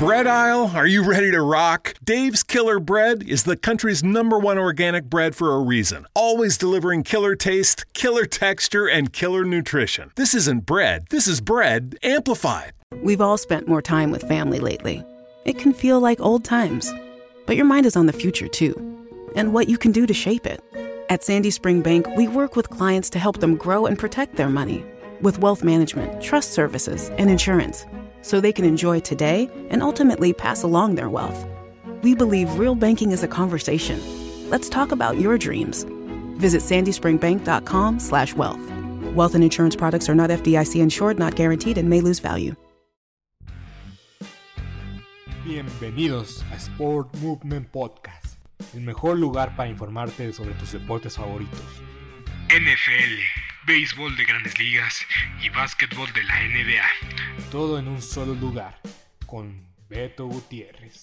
bread aisle, are you ready to rock? Dave's Killer Bread is the country's number one organic bread for a reason. Always delivering killer taste, killer texture, and killer nutrition. This isn't bread, this is bread amplified. We've all spent more time with family lately. It can feel like old times, but your mind is on the future too, and what you can do to shape it. At Sandy Spring Bank, we work with clients to help them grow and protect their money with wealth management, trust services, and insurance so they can enjoy today and ultimately pass along their wealth. We believe real banking is a conversation. Let's talk about your dreams. Visit sandyspringbank.com slash wealth. Wealth and insurance products are not FDIC insured, not guaranteed, and may lose value. Bienvenidos a Sport Movement Podcast, el mejor lugar para informarte sobre tus deportes favoritos. NFL, béisbol de grandes ligas y básquetbol de la NBA. Todo en un solo lugar, con Beto Gutiérrez.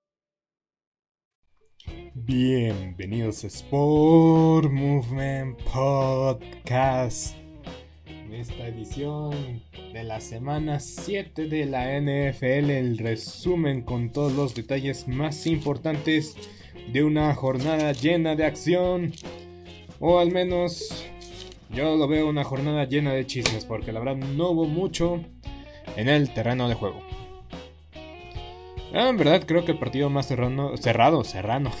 Bienvenidos a Sport Movement Podcast. En esta edición de la semana 7 de la NFL, el resumen con todos los detalles más importantes de una jornada llena de acción. O al menos yo lo veo una jornada llena de chismes, porque la verdad no hubo mucho en el terreno de juego. Ah, en verdad creo que el partido más cerrado, cerrado, cerrano,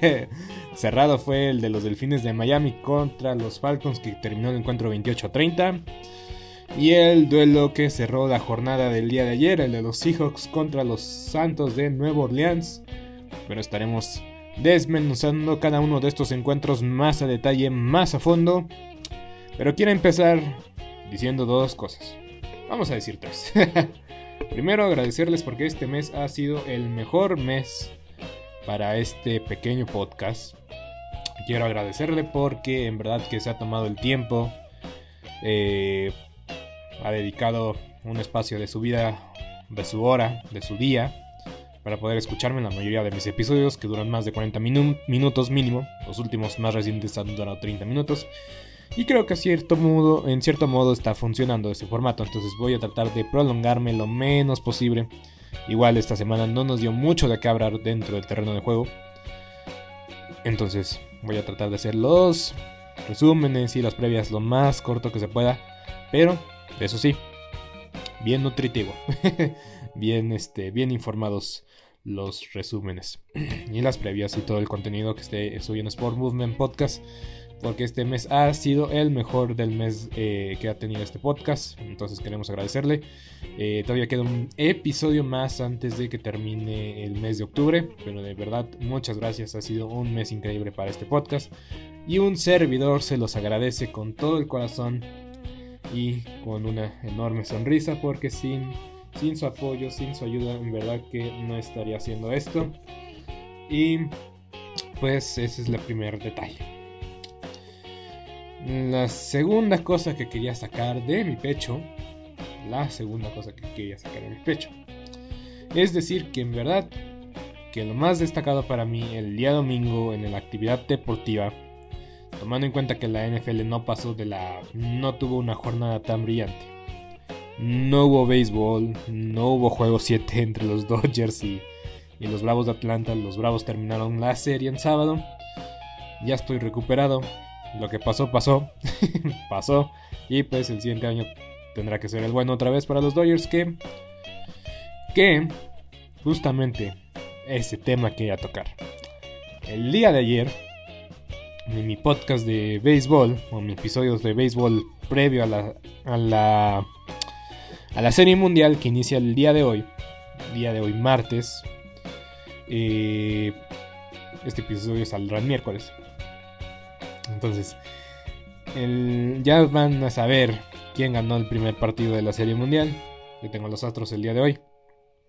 cerrado fue el de los Delfines de Miami contra los Falcons que terminó el encuentro 28-30. Y el duelo que cerró la jornada del día de ayer, el de los Seahawks contra los Santos de Nueva Orleans. Pero estaremos desmenuzando cada uno de estos encuentros más a detalle, más a fondo. Pero quiero empezar diciendo dos cosas. Vamos a decir tres. Primero agradecerles porque este mes ha sido el mejor mes para este pequeño podcast. Quiero agradecerle porque en verdad que se ha tomado el tiempo, eh, ha dedicado un espacio de su vida, de su hora, de su día, para poder escucharme en la mayoría de mis episodios que duran más de 40 minutos mínimo. Los últimos más recientes han durado 30 minutos. Y creo que en cierto modo está funcionando ese formato. Entonces voy a tratar de prolongarme lo menos posible. Igual esta semana no nos dio mucho de qué hablar dentro del terreno de juego. Entonces voy a tratar de hacer los resúmenes y las previas lo más corto que se pueda. Pero, eso sí, bien nutritivo. bien, este, bien informados los resúmenes. y las previas y todo el contenido que esté subiendo Sport Movement Podcast porque este mes ha sido el mejor del mes eh, que ha tenido este podcast. Entonces queremos agradecerle. Eh, todavía queda un episodio más antes de que termine el mes de octubre. Pero de verdad, muchas gracias. Ha sido un mes increíble para este podcast. Y un servidor se los agradece con todo el corazón y con una enorme sonrisa. Porque sin, sin su apoyo, sin su ayuda, en verdad que no estaría haciendo esto. Y pues ese es el primer detalle. La segunda cosa que quería sacar de mi pecho la segunda cosa que quería sacar en el pecho. Es decir, que en verdad, que lo más destacado para mí el día domingo en la actividad deportiva, tomando en cuenta que la NFL no pasó de la... no tuvo una jornada tan brillante. No hubo béisbol, no hubo juego 7 entre los Dodgers y, y los Bravos de Atlanta. Los Bravos terminaron la serie en sábado. Ya estoy recuperado. Lo que pasó, pasó. pasó. Y pues el siguiente año tendrá que ser el bueno otra vez para los Dodgers. Que, que justamente ese tema quería tocar. El día de ayer, en mi podcast de béisbol, o mi episodios de béisbol previo a la, a la, a la serie mundial que inicia el día de hoy, día de hoy martes, eh, este episodio saldrá el miércoles. Entonces, ya van a saber quién ganó el primer partido de la Serie Mundial. Yo tengo los Astros el día de hoy.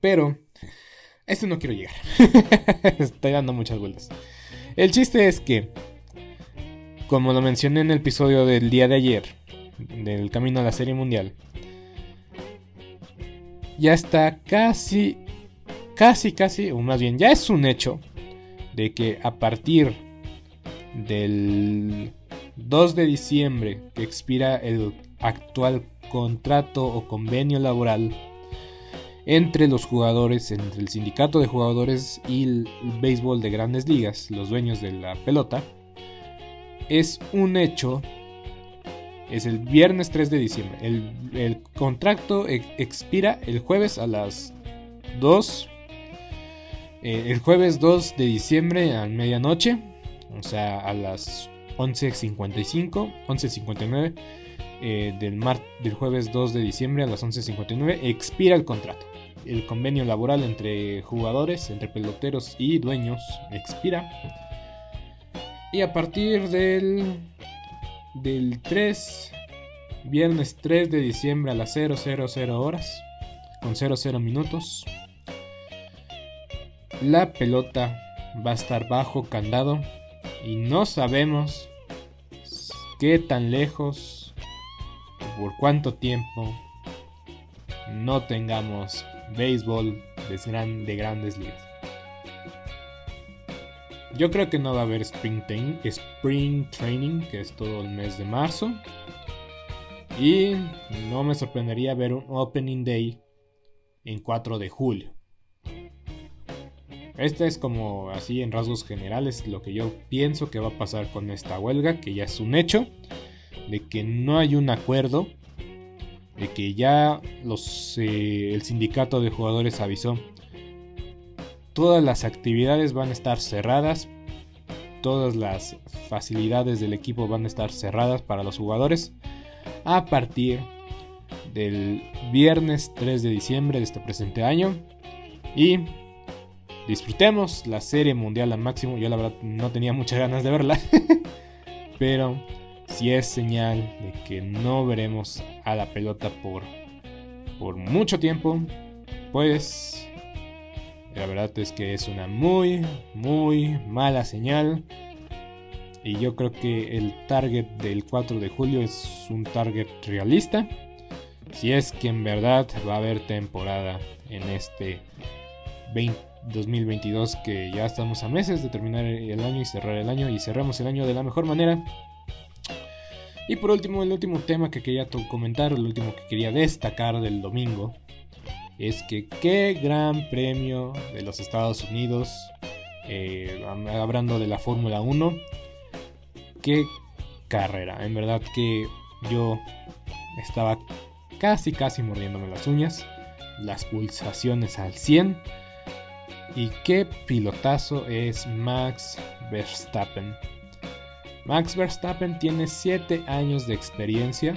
Pero, este no quiero llegar. Estoy dando muchas vueltas. El chiste es que, como lo mencioné en el episodio del día de ayer, del camino a la Serie Mundial, ya está casi, casi, casi, o más bien, ya es un hecho de que a partir del 2 de diciembre que expira el actual contrato o convenio laboral entre los jugadores, entre el sindicato de jugadores y el, béisbol de grandes ligas, los dueños de la pelota, es un hecho. Es el viernes 3 de diciembre. El, contrato expira el jueves a las 2. Eh, el jueves 2 de diciembre a medianoche. O sea, a las 11.55. 11.59. Eh, del, del jueves 2 de diciembre a las 11.59 expira el contrato el convenio laboral entre jugadores, entre peloteros y dueños expira. Y a partir del, del 3, viernes 3 de diciembre a las 000 horas, con 00 minutos, la pelota va a estar bajo candado y no sabemos qué tan lejos, por cuánto tiempo no tengamos béisbol de, de grandes ligas. Yo creo que no va a haber spring, spring Training, que es todo el mes de marzo. Y no me sorprendería ver un Opening Day en 4 de julio. Este es como así en rasgos generales lo que yo pienso que va a pasar con esta huelga, que ya es un hecho, de que no hay un acuerdo de que ya los, eh, el sindicato de jugadores avisó. Todas las actividades van a estar cerradas. Todas las facilidades del equipo van a estar cerradas para los jugadores. A partir del viernes 3 de diciembre de este presente año. Y disfrutemos la serie mundial al máximo. Yo la verdad no tenía muchas ganas de verla. Pero si es señal de que no veremos a la pelota por, por mucho tiempo, pues la verdad es que es una muy, muy mala señal. Y yo creo que el target del 4 de julio es un target realista. Si es que en verdad va a haber temporada en este 2022 que ya estamos a meses de terminar el año y cerrar el año y cerramos el año de la mejor manera Y por último, el último tema que quería comentar, el último que quería destacar del domingo, es que qué gran premio de los Estados Unidos, eh, hablando de la Fórmula 1, qué carrera, en verdad que yo estaba casi casi mordiéndome las uñas, las pulsaciones al 100 y qué pilotazo es Max Verstappen. Max Verstappen tiene 7 años de experiencia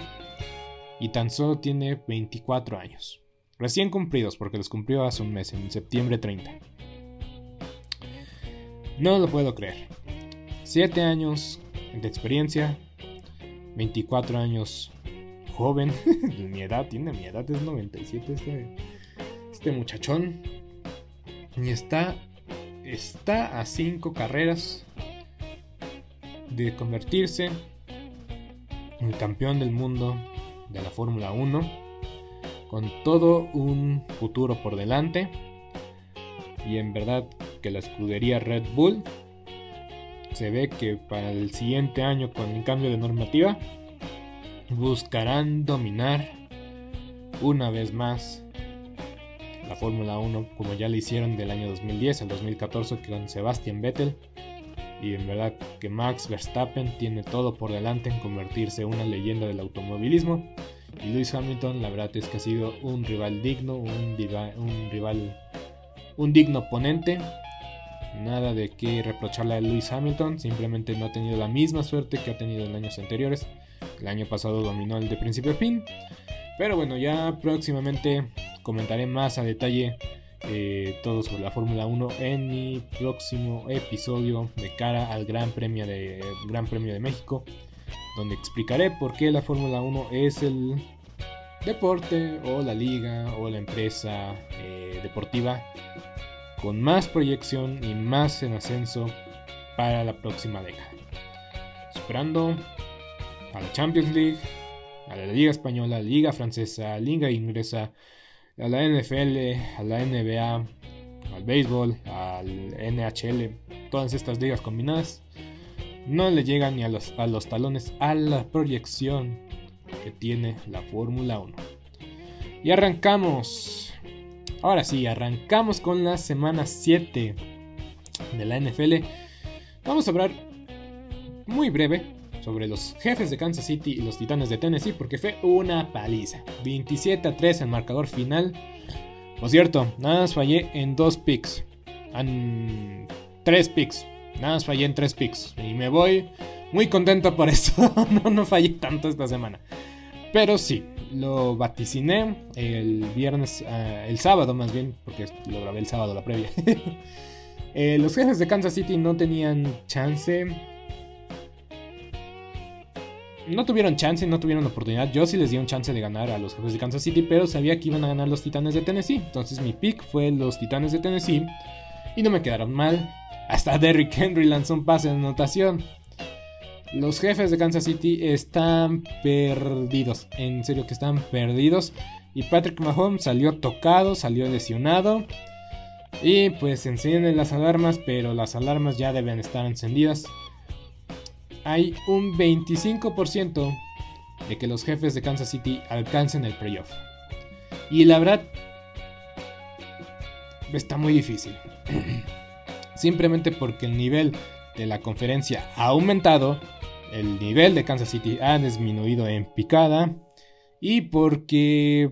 y tan solo tiene 24 años. Recién cumplidos porque los cumplió hace un mes, en septiembre 30. No lo puedo creer. 7 años de experiencia, 24 años joven, mi edad, tiene mi edad, es 97 este, este muchachón. Y está, está a 5 carreras de convertirse en campeón del mundo de la Fórmula 1, con todo un futuro por delante. Y en verdad que la escudería Red Bull se ve que para el siguiente año con el cambio de normativa buscarán dominar una vez más la Fórmula 1 como ya lo hicieron del año 2010 al 2014 con Sebastian Vettel y en verdad que Max Verstappen tiene todo por delante en convertirse en una leyenda del automovilismo y Lewis Hamilton la verdad es que ha sido un rival digno, un, rival, un digno oponente Nada de qué reprocharle a Lewis Hamilton, simplemente no ha tenido la misma suerte que ha tenido en años anteriores. El año pasado dominó el de principio a fin. Pero bueno, ya próximamente comentaré más a detalle eh, todo sobre la Fórmula 1 en mi próximo episodio de cara al Gran Premio de, Gran Premio de México, donde explicaré por qué la Fórmula 1 es el deporte o la liga o la empresa eh, deportiva con más proyección y más en ascenso para la próxima década. Superando a la Champions League, a la Liga Española, Liga Francesa, Liga Inglesa, a la NFL, a la NBA, al béisbol, al NHL, todas estas ligas combinadas, no le llegan ni a los, a los talones a la proyección que tiene la Fórmula 1. Y arrancamos Ahora sí, arrancamos con la semana 7 de la NFL. Vamos a hablar muy breve sobre los jefes de Kansas City y los titanes de Tennessee porque fue una paliza. 27 a 3 el marcador final. Por cierto, nada más fallé en dos picks. En tres picks. Nada más fallé en tres picks. Y me voy muy contento por eso. no, no fallé tanto esta semana. Pero sí, lo vaticiné el viernes, ah, el sábado más bien, porque lo grabé el sábado la previa. Eh, los jefes de Kansas City no tenían chance. No tuvieron chance, no tuvieron oportunidad. Yo sí les di un chance de ganar a los jefes de Kansas City, pero sabía que iban a ganar los Titanes de Tennessee. Entonces mi pick fue los Titanes de Tennessee. Y no me quedaron mal. Hasta Derrick Henry lanzó un pase de anotación. Los jefes de Kansas City están perdidos. En serio que están perdidos. Y Patrick Mahomes salió tocado, salió lesionado. Y pues encienden las alarmas, pero las alarmas ya deben estar encendidas. Hay un 25% de que los jefes de Kansas City alcancen el playoff. Y la verdad, está muy difícil. Simplemente porque el nivel de la conferencia ha aumentado el nivel de Kansas City ha disminuido en picada y porque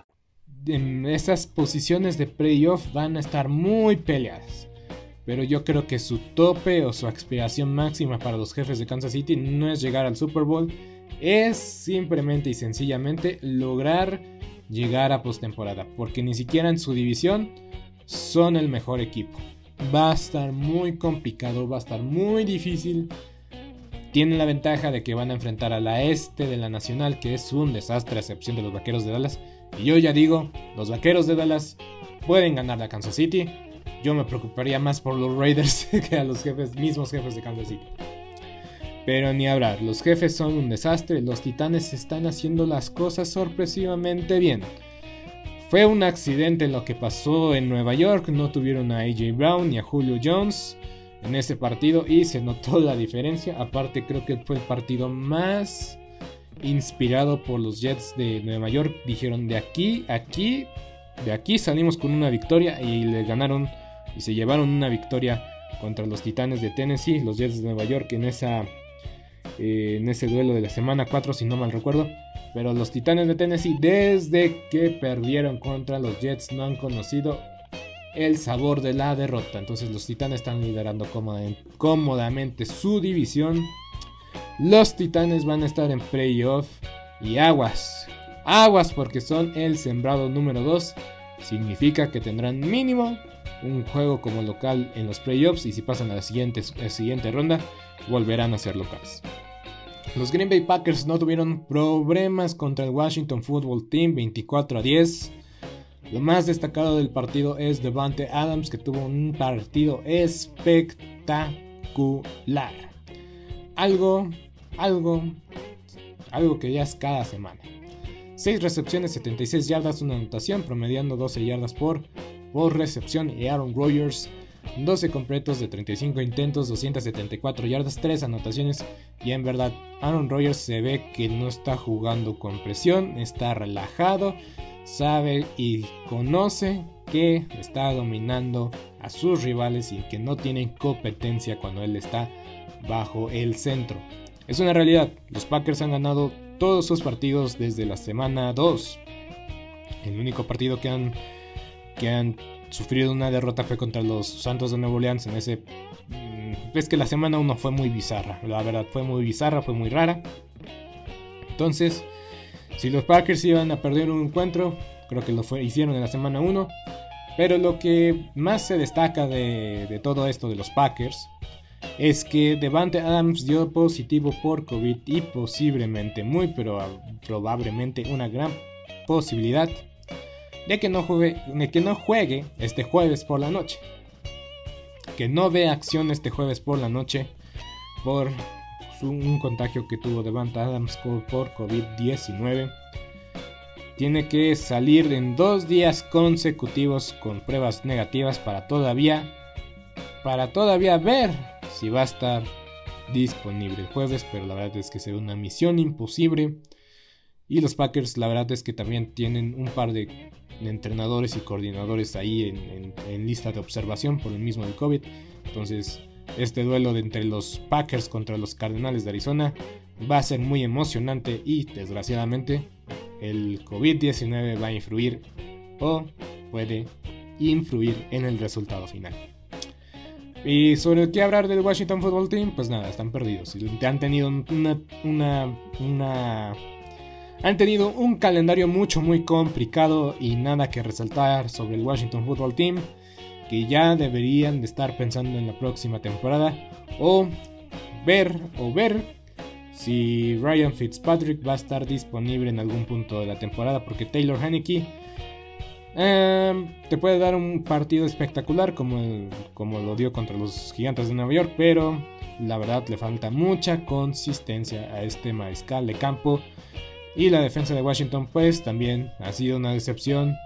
en esas posiciones de playoff van a estar muy peleadas. Pero yo creo que su tope o su aspiración máxima para los jefes de Kansas City no es llegar al Super Bowl, es simplemente y sencillamente lograr llegar a postemporada, porque ni siquiera en su división son el mejor equipo. Va a estar muy complicado, va a estar muy difícil. Tienen la ventaja de que van a enfrentar a la este de la Nacional, que es un desastre a excepción de los Vaqueros de Dallas. Y yo ya digo, los Vaqueros de Dallas pueden ganar a Kansas City. Yo me preocuparía más por los Raiders que a los jefes, mismos jefes de Kansas City. Pero ni hablar, los jefes son un desastre, los titanes están haciendo las cosas sorpresivamente bien. Fue un accidente lo que pasó en Nueva York, no tuvieron a AJ Brown ni a Julio Jones en ese partido y se notó la diferencia. Aparte creo que fue el partido más inspirado por los Jets de Nueva York. Dijeron de aquí, aquí, de aquí salimos con una victoria y le ganaron y se llevaron una victoria contra los Titanes de Tennessee, los Jets de Nueva York en esa eh, en ese duelo de la semana 4 si no mal recuerdo. Pero los Titanes de Tennessee desde que perdieron contra los Jets no han conocido el sabor de la derrota. Entonces los Titanes están liderando cómodamente su división los Titanes van a estar en playoff y aguas. Aguas porque son el sembrado número 2. Significa que tendrán mínimo un juego como local en los playoffs y si pasan a la siguiente, siguiente ronda volverán a ser locales. Los Green Bay Packers no tuvieron problemas contra el Washington Football Team 24 a 10. Lo más destacado del partido es Devante Adams que tuvo un partido espectacular. Algo algo, algo que ya es cada semana. 6 recepciones, 76 yardas, una anotación, promediando 12 yardas por, por recepción. Y Aaron Rodgers, 12 completos de 35 intentos, 274 yardas, 3 anotaciones. Y en verdad, Aaron Rodgers se ve que no está jugando con presión, está relajado, sabe y conoce que está dominando a sus rivales y que no tienen competencia cuando él está bajo el centro. Es una realidad, los Packers han ganado todos sus partidos desde la semana 2. El único partido que han, que han sufrido una derrota fue contra los Santos de Nuevo Orleans en ese... Mm, es que la semana 1 fue muy bizarra, la verdad fue muy bizarra, fue muy rara. Entonces, si los Packers iban a perder un encuentro, creo que lo hicieron en la semana 1. Pero lo que más se destaca de, de todo esto de los Packers es que Devante Adams dio positivo por COVID y posiblemente, muy pero probablemente una gran posibilidad de que no juegue, de que no juegue este jueves por la noche. Que no vea acción este jueves por la noche por un contagio que tuvo Devante Adams por COVID-19. Tiene que salir en dos días consecutivos con pruebas negativas para todavía para todavía ver si va a estar disponible el jueves, pero la verdad es que será una misión imposible. Y los Packers, la verdad es que también tienen un par de, entrenadores y coordinadores ahí en, lista de observación por el mismo del COVID. Entonces, este duelo de entre los Packers contra los Cardenales de Arizona va a ser muy emocionante y desgraciadamente el COVID-19 va a influir o puede influir en el resultado final. Y sobre qué hablar del Washington Football Team, pues nada, están perdidos. Han tenido una, una, Han tenido un calendario mucho muy complicado y nada que resaltar sobre el Washington Football Team, que ya deberían de estar pensando en la próxima temporada o ver o ver si Ryan Fitzpatrick va a estar disponible en algún punto de la temporada porque Taylor Haneke em, te puede dar un partido espectacular como, como lo dio contra los gigantes de Nueva York, pero la verdad le falta mucha consistencia a este mariscal de campo. Y la defensa de Washington pues también ha sido una decepción.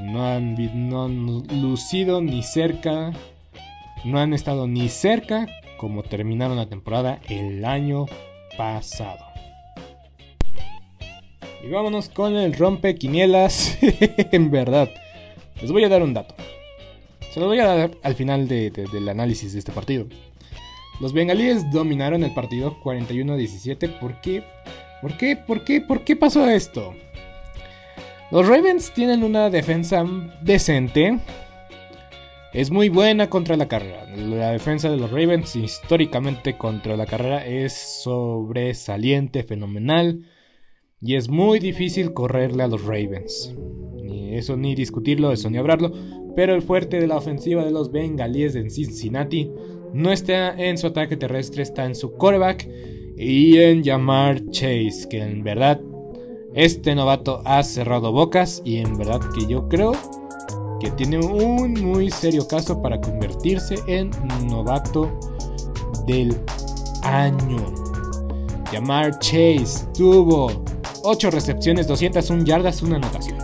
No han, no han lucido ni cerca. No han estado ni cerca como terminaron la temporada el año pasado. Y vámonos con el rompe quinielas. en verdad, les voy a dar un dato. Se lo voy a dar al final del análisis de este partido. Los bengalíes dominaron el partido 41-17. ¿Por qué? ¿Por qué? ¿Por qué? ¿Por qué pasó esto? Los Ravens tienen una defensa decente. Es muy buena contra la carrera. La defensa de los Ravens históricamente contra la carrera es sobresaliente, fenomenal. Y es muy difícil correrle a los Ravens. Ni eso ni discutirlo, eso ni hablarlo. Pero el fuerte de la ofensiva de los Bengalíes en Cincinnati no está en su ataque terrestre, está en su quarterback y en llamar Chase, que en verdad este novato ha cerrado bocas y en verdad que yo creo que tiene un muy serio caso para convertirse en novato del año. Llamar Chase tuvo 8 recepciones, 201 yardas, una anotación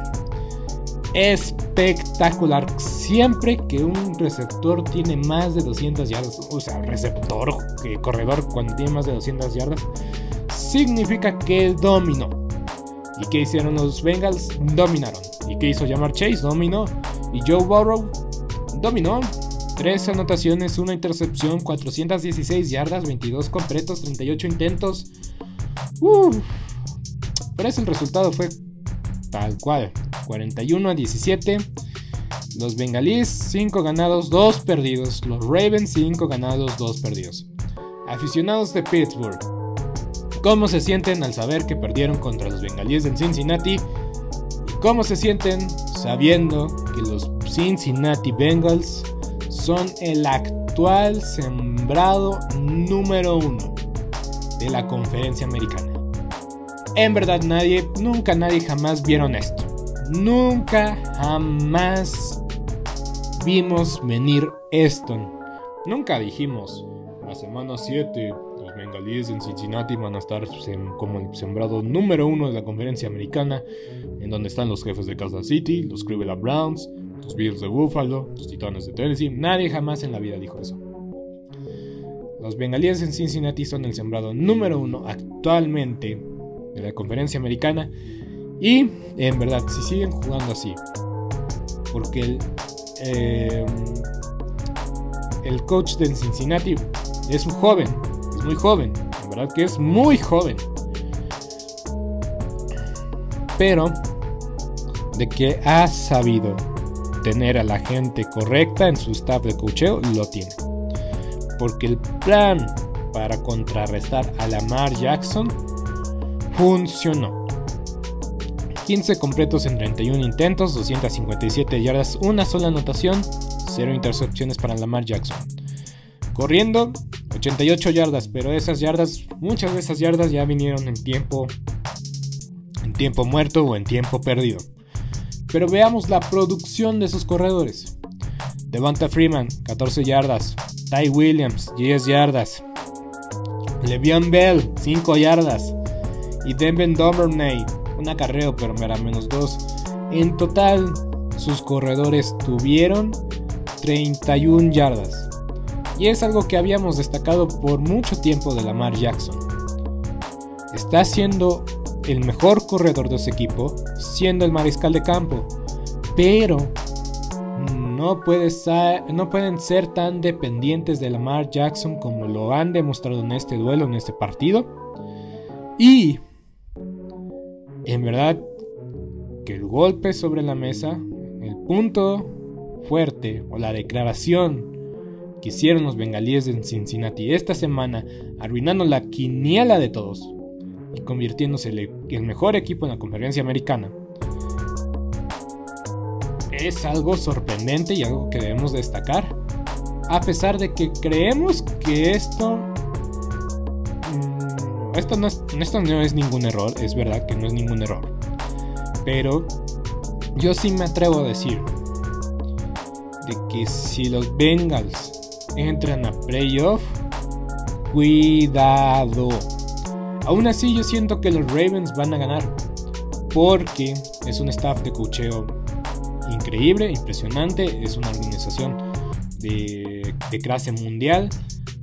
espectacular. Siempre que un receptor tiene más de 200 yardas, o sea, receptor, que corredor cuando tiene más de 200 yardas, significa que dominó. ¿Y qué hicieron los Bengals? Dominaron. ¿Y qué hizo llamar Chase? Dominó. ¿Y Joe Burrow? Dominó. Tres anotaciones, una intercepción, 416 yardas, 22 completos, 38 intentos. Pero ese el resultado fue tal cual. 41 a 17. Los Bengalíes 5 ganados, 2 perdidos. Los Ravens 5 ganados, 2 perdidos. Aficionados de Pittsburgh, ¿cómo se sienten al saber que perdieron contra los Bengalíes en Cincinnati? ¿Y cómo se sienten sabiendo que los Cincinnati Bengals son el actual sembrado número 1 de la conferencia americana? En verdad nadie, nunca nadie jamás vieron esto. Nunca jamás vimos venir esto. Nunca dijimos, la semana 7 los bengalíes en Cincinnati van a estar como el sembrado número uno de la conferencia americana, en donde están los jefes de Kansas City, los Cleveland Browns, los Bills de Buffalo, los Titanes de Tennessee. Nadie jamás en la vida dijo eso. Los bengalíes en Cincinnati son el sembrado número uno actualmente de la conferencia americana y en verdad, si siguen jugando así, porque el, eh, el coach de Cincinnati es un joven, es muy joven, en verdad que es muy joven. Pero de que ha sabido tener a la gente correcta en su staff de cocheo, lo tiene. Porque el plan para contrarrestar a Lamar Jackson funcionó. 15 completos en 31 intentos, 257 yardas, una sola anotación, 0 intercepciones para Lamar Jackson. Corriendo, 88 yardas, pero esas yardas, muchas de esas yardas ya vinieron en tiempo en tiempo muerto o en tiempo perdido. Pero veamos la producción de sus corredores. Devonta Freeman, 14 yardas. Ty Williams, 10 yardas. Le'Veon Bell, 5 yardas. Y Devin Duvernay, un acarreo, pero era menos 2. En total, sus corredores tuvieron 31 yardas. Y es algo que habíamos destacado por mucho tiempo de Lamar Jackson. Está siendo el mejor corredor de su equipo, siendo el mariscal de campo. Pero no, puede no pueden ser tan dependientes de Lamar Jackson como lo han demostrado en este duelo, en este partido. Y en verdad que el golpe sobre la mesa, el punto fuerte o la declaración que hicieron los bengalíes en Cincinnati esta semana, arruinando la quiniela de todos, y convirtiéndose el mejor equipo en la conferencia americana, es algo sorprendente y algo que debemos destacar. A pesar de que creemos que esto... Esto no, es, esto no es ningún error, es verdad que no es ningún error. Pero yo sí me atrevo a decir de que si los Bengals entran a playoff, cuidado. Aún así yo siento que los Ravens van a ganar porque es un staff de cocheo increíble, impresionante, es una organización de, clase mundial.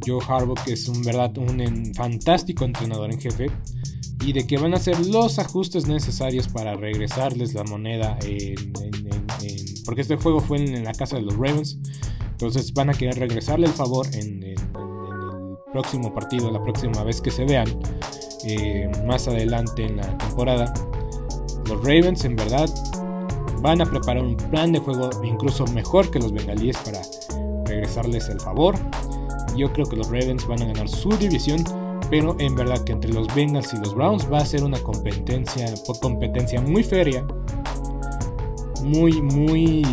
Joe Harbaugh es un verdad un fantástico entrenador en jefe y de que van a hacer los ajustes necesarios para regresarles la moneda porque este juego fue en, la casa de los Ravens. Entonces van a querer regresarle el favor en, el próximo partido la próxima vez que se vean eh, más adelante en la temporada. Los Ravens en verdad van a preparar un plan de juego incluso mejor que los bengalíes para regresarles el favor yo creo que los Ravens van a ganar su división pero en verdad que entre los Bengals y los Browns va a ser una competencia, competencia muy feria. Muy, muy,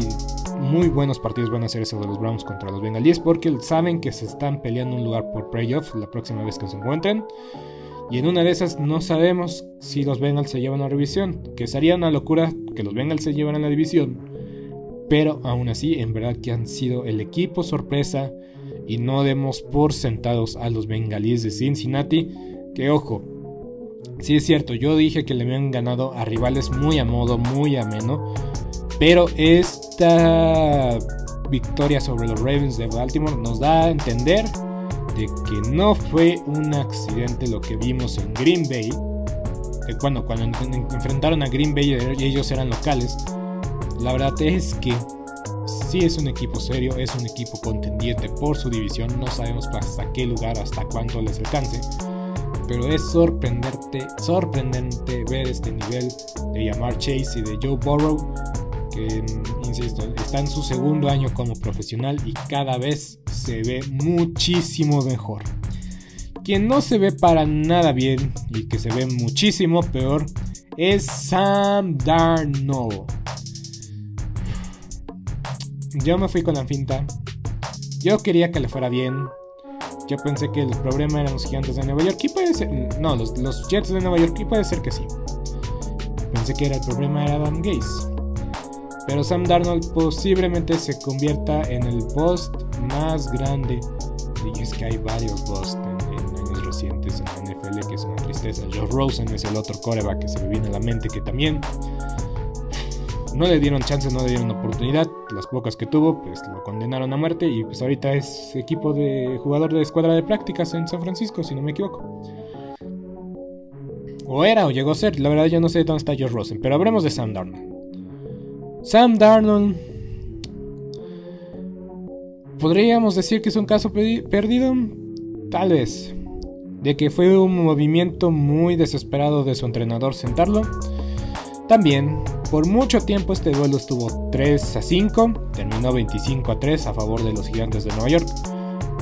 muy buenos partidos van a ser esos de los Browns contra los Bengals porque saben que se están peleando un lugar por playoff la próxima vez que se encuentren. Y en una de esas no sabemos si los Bengals se llevan a revisión, que sería una locura que los Bengals se llevaran a la división. Pero aún así, en verdad que han sido el equipo sorpresa y no demos por sentados a los bengalíes de Cincinnati, que ojo, sí es cierto, yo dije que le habían ganado a rivales muy a modo, muy ameno, pero esta victoria sobre los Ravens de Baltimore nos da a entender de que no fue un accidente lo que vimos en Green Bay, que cuando, cuando enfrentaron a Green Bay y ellos eran locales, la verdad es que Sí es un equipo serio, es un equipo contendiente por su división, no sabemos hasta qué lugar, hasta cuánto les alcance, pero es sorprendente, sorprendente ver este nivel de Yamar Chase y de Joe Burrow, que, insisto, está en su segundo año como profesional y cada vez se ve muchísimo mejor. Quien no se ve para nada bien y que se ve muchísimo peor es Sam Darnold. Yo me fui con la finta. Yo quería que le fuera bien. Yo pensé que el problema eran los gigantes de Nueva York. Y puede ser. No, los, Jets de Nueva York. Y puede ser que sí. Pensé que era el problema era Adam Gaze. Pero Sam Darnold posiblemente se convierta en el post más grande. Y es que hay varios posts en, años recientes en la NFL que es una tristeza. Joe Rosen es el otro coreback que se me viene a la mente que también no le dieron chance, no le dieron oportunidad. Las pocas que tuvo, pues lo condenaron a muerte. Y pues ahorita es equipo de jugador de escuadra de prácticas en San Francisco, si no me equivoco. O era, o llegó a ser. La verdad, yo no sé dónde está George Rosen. Pero hablemos de Sam Darnold. Sam Darnold. ¿Podríamos decir que es un caso perdido? Tal vez. De que fue un movimiento muy desesperado de su entrenador sentarlo. También, por mucho tiempo este duelo estuvo 3 a 5, terminó 25 a 3 a favor de los gigantes de Nueva York.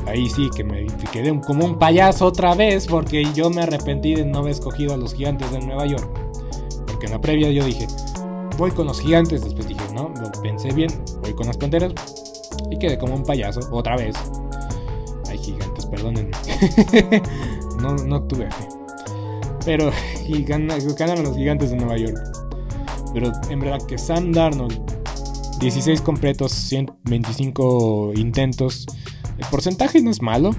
Ahí sí que me quedé como un payaso otra vez porque yo me arrepentí de no haber escogido a los gigantes de Nueva York. Porque en la previa yo dije, voy con los gigantes, después dije, no, lo pensé bien, voy con las panteras. Y quedé como un payaso otra vez. Ay, gigantes, perdónenme. no, no tuve fe. Pero y ganaron los gigantes de Nueva York. Pero en verdad que Sam Darnold, 16 completos, 125 intentos. El porcentaje no es malo,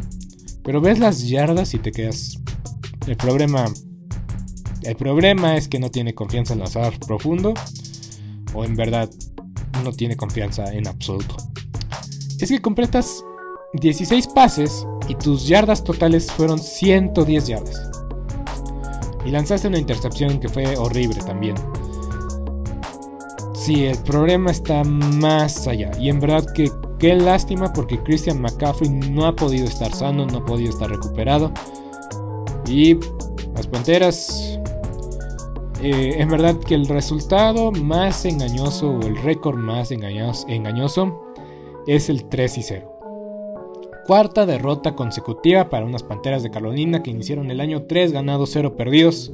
pero ves las yardas y te quedas. El problema. El problema es que no tiene confianza en lanzar profundo. O en verdad no tiene confianza en absoluto. Es que completas 16 pases y tus yardas totales fueron 110 yardas. Y lanzaste una intercepción que fue horrible también. Sí, el problema está más allá. Y en verdad que qué lástima porque Christian McCaffrey no ha podido estar sano, no ha podido estar recuperado. Y las Panteras, eh, en verdad que el resultado más engañoso o el récord más engañoso, engañoso es el 3 y 0. cuarta derrota consecutiva para unas Panteras de Carolina que iniciaron el año 3 ganados 0 perdidos.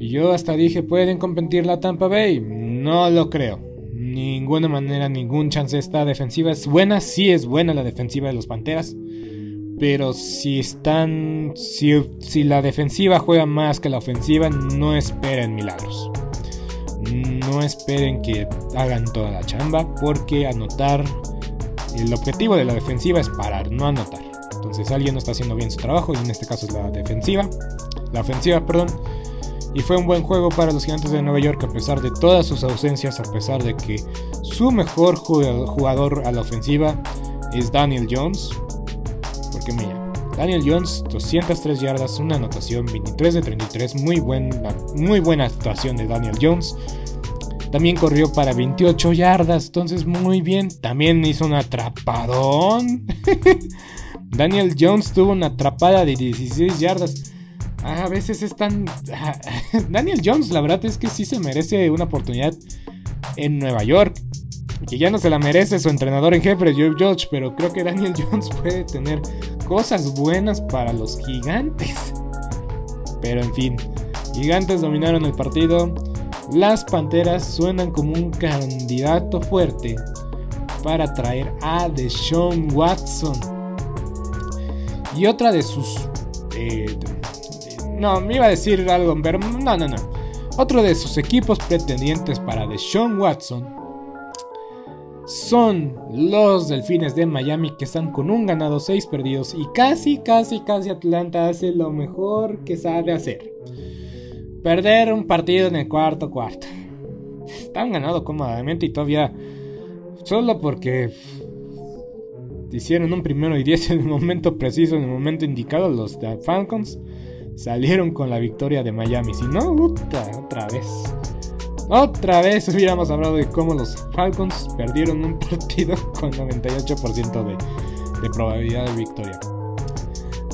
Y yo hasta dije, ¿pueden competir la Tampa Bay? No lo creo. Ninguna manera, ningún chance. Esta defensiva es buena, sí es buena la defensiva de los Panteras. Pero si están. Si, si la defensiva juega más que la ofensiva, no esperen milagros. No esperen que hagan toda la chamba. Porque anotar. El objetivo de la defensiva es parar, no anotar. Entonces alguien no está haciendo bien su trabajo. Y en este caso es la defensiva. La ofensiva, perdón. Y fue un buen juego para los gigantes de Nueva York a pesar de todas sus ausencias, a pesar de que su mejor jugador a la ofensiva es Daniel Jones. Porque mira, Daniel Jones, 203 yardas, una anotación, 23 de 33, muy buena, muy buena actuación de Daniel Jones. También corrió para 28 yardas, entonces muy bien. También hizo un atrapadón. Daniel Jones tuvo una atrapada de 16 yardas. Ah, a veces es tan... Daniel Jones, la verdad es que sí se merece una oportunidad en Nueva York. Que ya no se la merece su entrenador en jefe, Joe George, pero creo que Daniel Jones puede tener cosas buenas para los gigantes. Pero en fin, gigantes dominaron el partido. Las Panteras suenan como un candidato fuerte para traer a Deshaun Watson. Y otra de sus eh, no, me iba a decir algo, pero no, no, no. Otro de sus equipos pretendientes para Deshaun Watson son los Delfines de Miami que están con un ganado, 6 perdidos y casi, casi, casi Atlanta hace lo mejor que sabe hacer. Perder un partido en el cuarto cuarto. Están ganado cómodamente y todavía solo porque hicieron un primero y 10 en el momento preciso, en el momento indicado los Falcons salieron con la victoria de Miami. Si no, otra vez. Otra vez hubiéramos hablado de cómo los Falcons perdieron un partido con 98% de, de, probabilidad de victoria.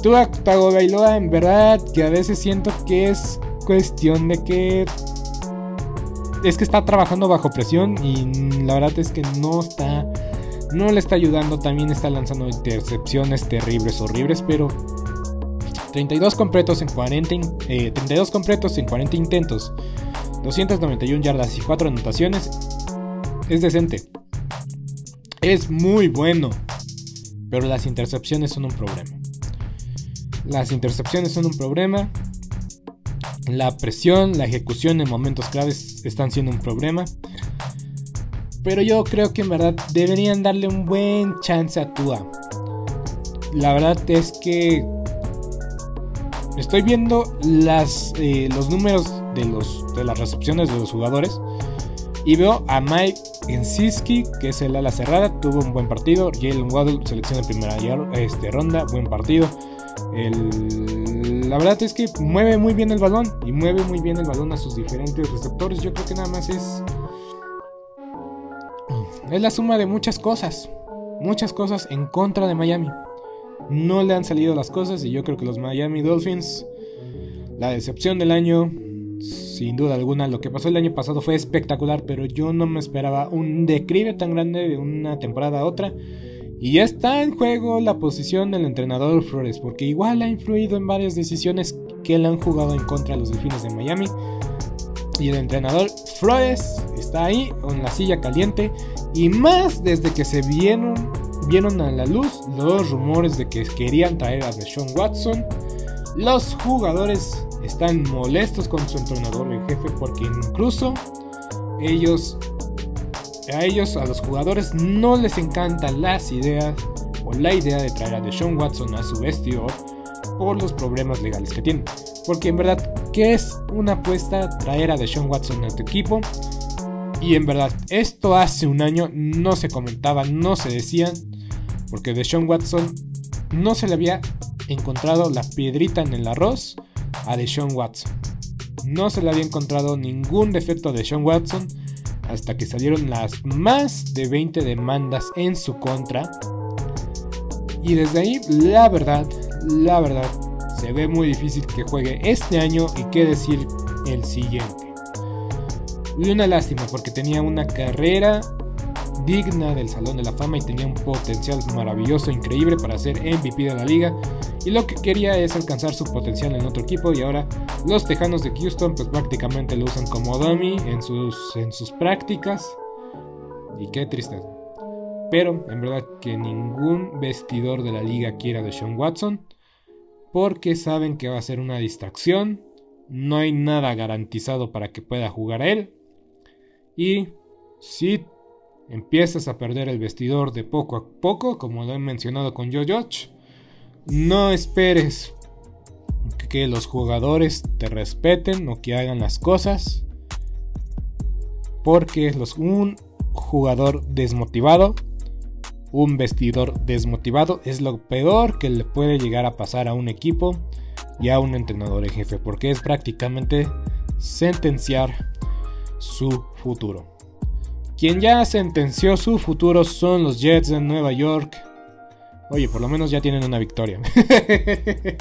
Tua Tagovailoa, en verdad, que a veces siento que es cuestión de que es que está trabajando bajo presión y la verdad es que no está no le está ayudando, también está lanzando intercepciones terribles, horribles, pero 32 completos en 40, 32 eh, completos en 40 intentos, 291 yardas y 4 anotaciones. Es decente. Es muy bueno. Pero las intercepciones son un problema. Las intercepciones son un problema. La presión, la ejecución en momentos claves están siendo un problema. Pero yo creo que en verdad deberían darle un buen chance a Tua. La verdad es que Estoy viendo eh, los números de, los, de las recepciones de los jugadores. Y veo a Mike Ensiski, que es el ala cerrada, tuvo un buen partido. Jalen Waddle, selección de primera este, ronda, buen partido. la verdad es que mueve muy bien el balón y mueve muy bien el balón a sus diferentes receptores. Yo creo que nada más es. Es la suma de muchas cosas. Muchas cosas en contra de Miami no le han salido las cosas y yo creo que los Miami Dolphins, la decepción del año, sin duda alguna, lo que pasó el año pasado fue espectacular, pero yo no me esperaba un declive tan grande de una temporada a otra. Y ya está en juego la posición del entrenador Flores, porque igual ha influido en varias decisiones que le han jugado en contra a los Delfines de Miami. Y el entrenador Flores está ahí, en la silla caliente, y más desde que se vieron vieron a la luz los rumores de que querían traer a Deshaun Watson. Los jugadores están molestos con su entrenador en jefe porque incluso ellos a ellos, a los jugadores, no les encantan las ideas o la idea de traer a Deshaun Watson a su vestidor por los problemas legales que tiene. Porque en verdad, ¿qué es una apuesta traer a Deshaun Watson a tu equipo? Y en verdad, esto hace un año no se comentaba, no se decían porque de Sean Watson no se le había encontrado la piedrita en el arroz a Deshaun Watson. No se le había encontrado ningún defecto de Sean Watson hasta que salieron las más de 20 demandas en su contra. Y desde ahí, la verdad, la verdad, se ve muy difícil que juegue este año y qué decir el siguiente. Y una lástima porque tenía una carrera digna del Salón de la Fama y tenía un potencial maravilloso, increíble para ser MVP de la liga. Y lo que quería es alcanzar su potencial en otro equipo y ahora los Tejanos de Houston pues prácticamente lo usan como dummy en sus, en sus prácticas. Y qué tristeza. Pero en verdad que ningún vestidor de la liga quiera de Sean Watson. Porque saben que va a ser una distracción. No hay nada garantizado para que pueda jugar a él. Y si empiezas a perder el vestidor de poco a poco, como lo he mencionado con Joe Josh, no esperes que los jugadores te respeten o que hagan las cosas. Porque los, un jugador desmotivado, un vestidor desmotivado es lo peor que le puede llegar a pasar a un equipo y a un entrenador en jefe. Porque es prácticamente sentenciar su futuro. Quien ya sentenció su futuro son los Jets de Nueva York. Oye, por lo menos ya tienen una victoria.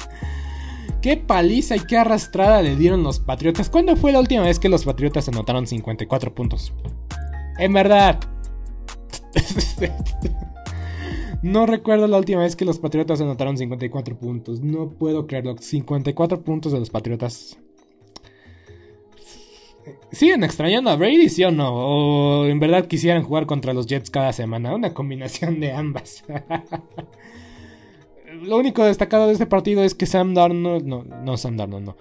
qué paliza y qué arrastrada le dieron los Patriotas. ¿Cuándo fue la última vez que los Patriotas anotaron 54 puntos? En verdad. no recuerdo la última vez que los Patriotas anotaron 54 puntos. No puedo creerlo. 54 puntos de los Patriotas ¿Siguen extrañando a Brady, sí o no? ¿O en verdad quisieran jugar contra los Jets cada semana? Una combinación de ambas. Lo único destacado de este partido es que Sam Darnold. No, no Sam Darnold, no.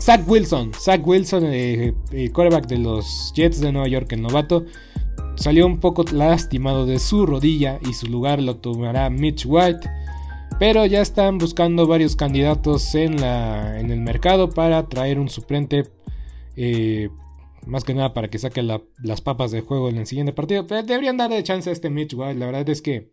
Zach Wilson. Zach Wilson, eh, eh, quarterback de los Jets de Nueva York, el novato. Salió un poco lastimado de su rodilla y su lugar lo tomará Mitch White. Pero ya están buscando varios candidatos en, la, en el mercado para traer un suplente eh, más que nada para que saque las papas de juego en el siguiente partido. Deberían darle chance a este Mitch. La verdad es que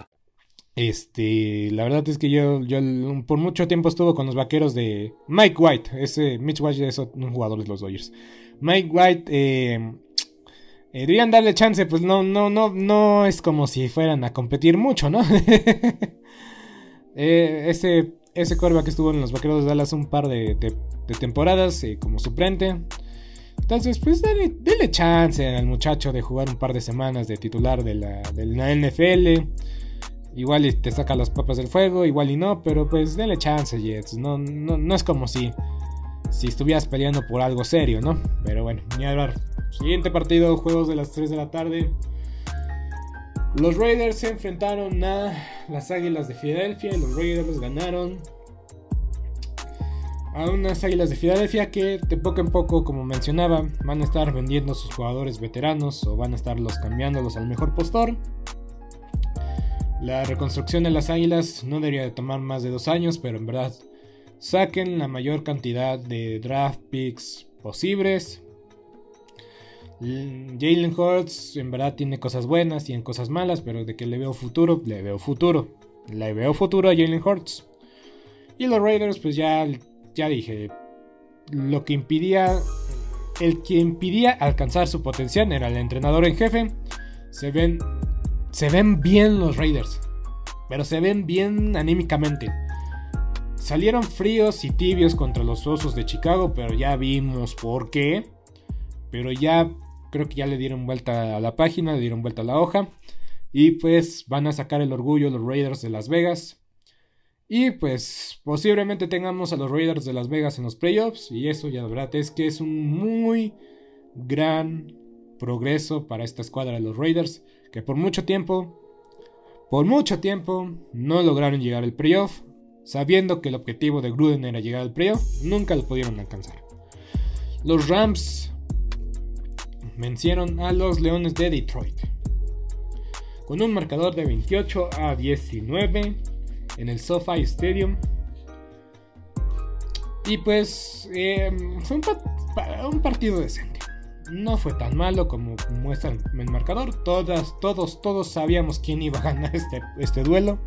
Este, la verdad es que yo, yo por mucho tiempo estuve con los vaqueros de Mike White. Ese Mitch White es un jugador de los Dodgers. Mike White, eh, eh, deberían darle chance, pues no, no, no, no es como si fueran a competir mucho, ¿no? eh, ese, ese que estuvo en los vaqueros de Dallas un par de, temporadas eh, como suplente. Entonces, pues dale, chance al muchacho de jugar un par de semanas de titular de la, de la NFL. Igual te saca las papas del fuego, igual y no, pero pues denle chance, Jets. No, no, no es como si, si estuvieras peleando por algo serio, ¿no? Pero bueno, ni hablar. Siguiente partido, juegos de las 3 de la tarde. Los Raiders se enfrentaron a las Águilas de Filadelfia. Los Raiders ganaron a unas Águilas de Filadelfia que de poco en poco, como mencionaba, van a estar vendiendo sus jugadores veteranos o van a estarlos cambiándolos al mejor postor. La reconstrucción de las águilas no debería de tomar más de dos años, pero en verdad saquen la mayor cantidad de draft picks posibles. Jalen Hurts en verdad tiene cosas buenas, y en cosas malas, pero de que le veo futuro, le veo futuro. Le veo futuro a Jalen Hurts. Y los Raiders, pues ya, ya dije, lo que impidía el que impidía alcanzar su potencial era el entrenador en jefe. Se ven, se ven bien los Raiders, pero se ven bien anímicamente. Salieron fríos y tibios contra los Osos de Chicago, pero ya vimos por qué. Pero ya creo que ya le dieron vuelta a la página, le dieron vuelta a la hoja. Y pues van a sacar el orgullo los Raiders de Las Vegas. Y pues posiblemente tengamos a los Raiders de Las Vegas en los playoffs. Y eso ya de verdad es que es un muy gran progreso para esta escuadra de los Raiders. Que por mucho tiempo, por mucho tiempo, no lograron llegar al playoff. Sabiendo que el objetivo de Gruden era llegar al playoff, nunca lo pudieron alcanzar. Los Rams vencieron a los Leones de Detroit. Con un marcador de 28 a 19 en el SoFi Stadium. Y pues em, fue un, partido decente. No fue tan malo como muestra el marcador. Todas, todos, todos sabíamos quién iba a ganar este, este duelo.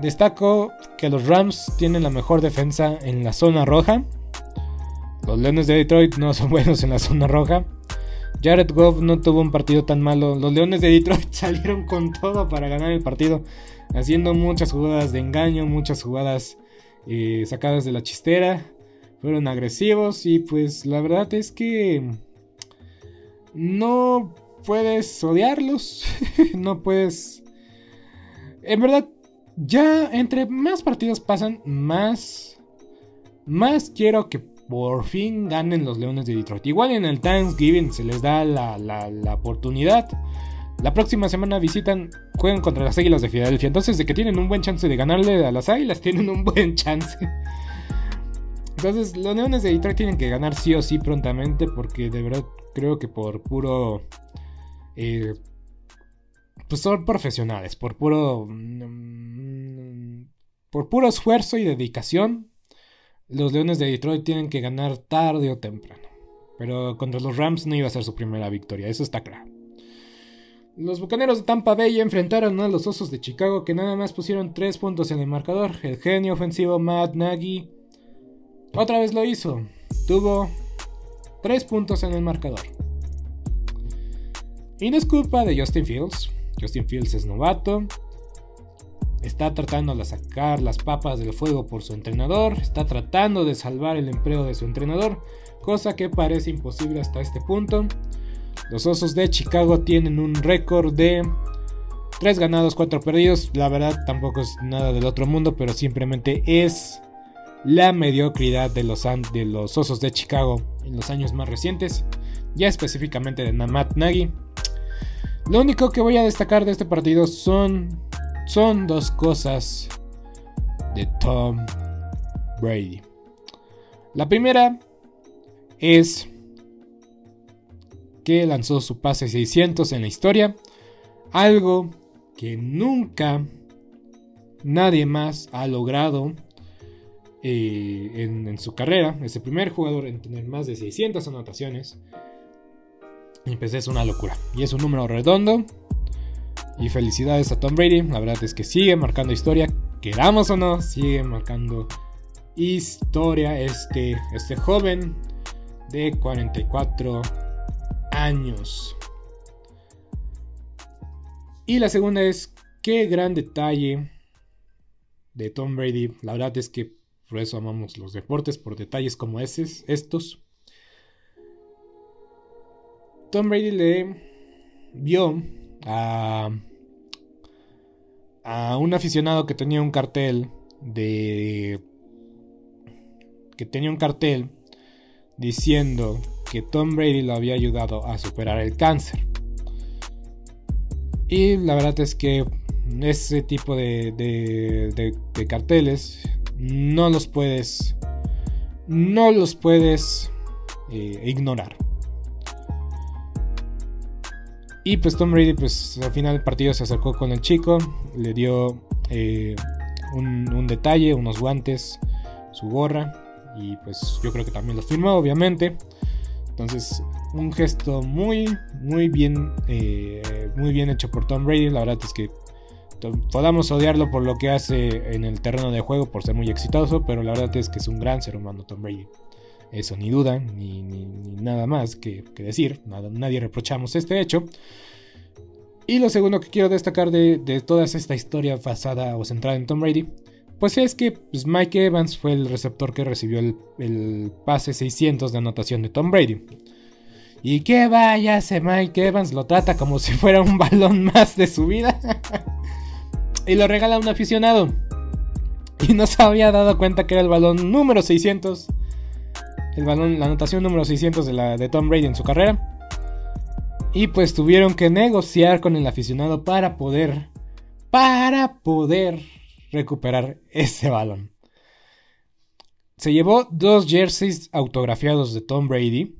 Destaco que los Rams tienen la mejor defensa en la zona roja. Los Leones de Detroit no son buenos en la zona roja. Jared Goff no tuvo un partido tan malo. Los Leones de Detroit salieron con todo para ganar el partido haciendo muchas jugadas de engaño, muchas jugadas eh, sacadas de la chistera. Fueron agresivos y pues la verdad es que no puedes odiarlos, no puedes... En verdad, ya entre más partidos pasan, más... Más quiero que por fin ganen los Leones de Detroit. Igual en el Thanksgiving se les da la, la oportunidad. La próxima semana visitan, juegan contra las Águilas de Filadelfia. Entonces, de que tienen un buen chance de ganarle a las Águilas, tienen un buen chance. Entonces, los Leones de Detroit tienen que ganar sí o sí prontamente. Porque de verdad creo que por puro. Eh, pues son profesionales. Por puro. Mm, por puro esfuerzo y dedicación. Los Leones de Detroit tienen que ganar tarde o temprano. Pero contra los Rams no iba a ser su primera victoria. Eso está claro. Los bucaneros de Tampa Bay enfrentaron a los osos de Chicago que nada más pusieron 3 puntos en el marcador. El genio ofensivo Matt Nagy otra vez lo hizo. Tuvo 3 puntos en el marcador. Y no es culpa de Justin Fields. Justin Fields es novato. Está tratando de sacar las papas del fuego por su entrenador. Está tratando de salvar el empleo de su entrenador. Cosa que parece imposible hasta este punto. Los Osos de Chicago tienen un récord de 3 ganados, 4 perdidos. La verdad tampoco es nada del otro mundo, pero simplemente es la mediocridad de los, de los Osos de Chicago en los años más recientes. Ya específicamente de Namat Nagy. Lo único que voy a destacar de este partido son, son dos cosas de Tom Brady. La primera es que lanzó su pase 600 en la historia, algo que nunca nadie más ha logrado eh, en, su carrera. Es el primer jugador en tener más de 600 anotaciones. Y pues es una locura. Y es un número redondo. Y felicidades a Tom Brady. La verdad es que sigue marcando historia. Queramos o no, sigue marcando historia este, este joven de 44 años. Y la segunda es, qué gran detalle de Tom Brady. La verdad es que por eso amamos los deportes, por detalles como estos. Tom Brady le vio a, a un aficionado que tenía un cartel de... que tenía un cartel diciendo que Tom Brady lo había ayudado a superar el cáncer. Y la verdad es que ese tipo de, carteles no los puedes no los puedes eh, ignorar. Y pues Tom Brady, pues al final del partido se acercó con el chico, le dio eh, un, detalle, unos guantes, su gorra, y pues yo creo que también lo firmó, obviamente. Entonces, un gesto muy, muy bien, eh, muy bien hecho por Tom Brady. La verdad es que podamos odiarlo por lo que hace en el terreno de juego, por ser muy exitoso, pero la verdad es que es un gran ser humano Tom Brady. Eso ni duda, ni, nada más que, decir, nadie reprochamos este hecho. Y lo segundo que quiero destacar de, toda esta historia basada o centrada en Tom Brady, pues es que pues, Mike Evans fue el receptor que recibió el, el, pase 600 de anotación de Tom Brady. Y que vaya, ese Mike Evans lo trata como si fuera un balón más de su vida. Y lo regala a un aficionado. Y no se había dado cuenta que era el balón número 600. El balón, la anotación número 600 de, la, de Tom Brady en su carrera. Y pues tuvieron que negociar con el aficionado para poder, para poder recuperar ese balón. Se llevó dos jerseys autografiados de Tom Brady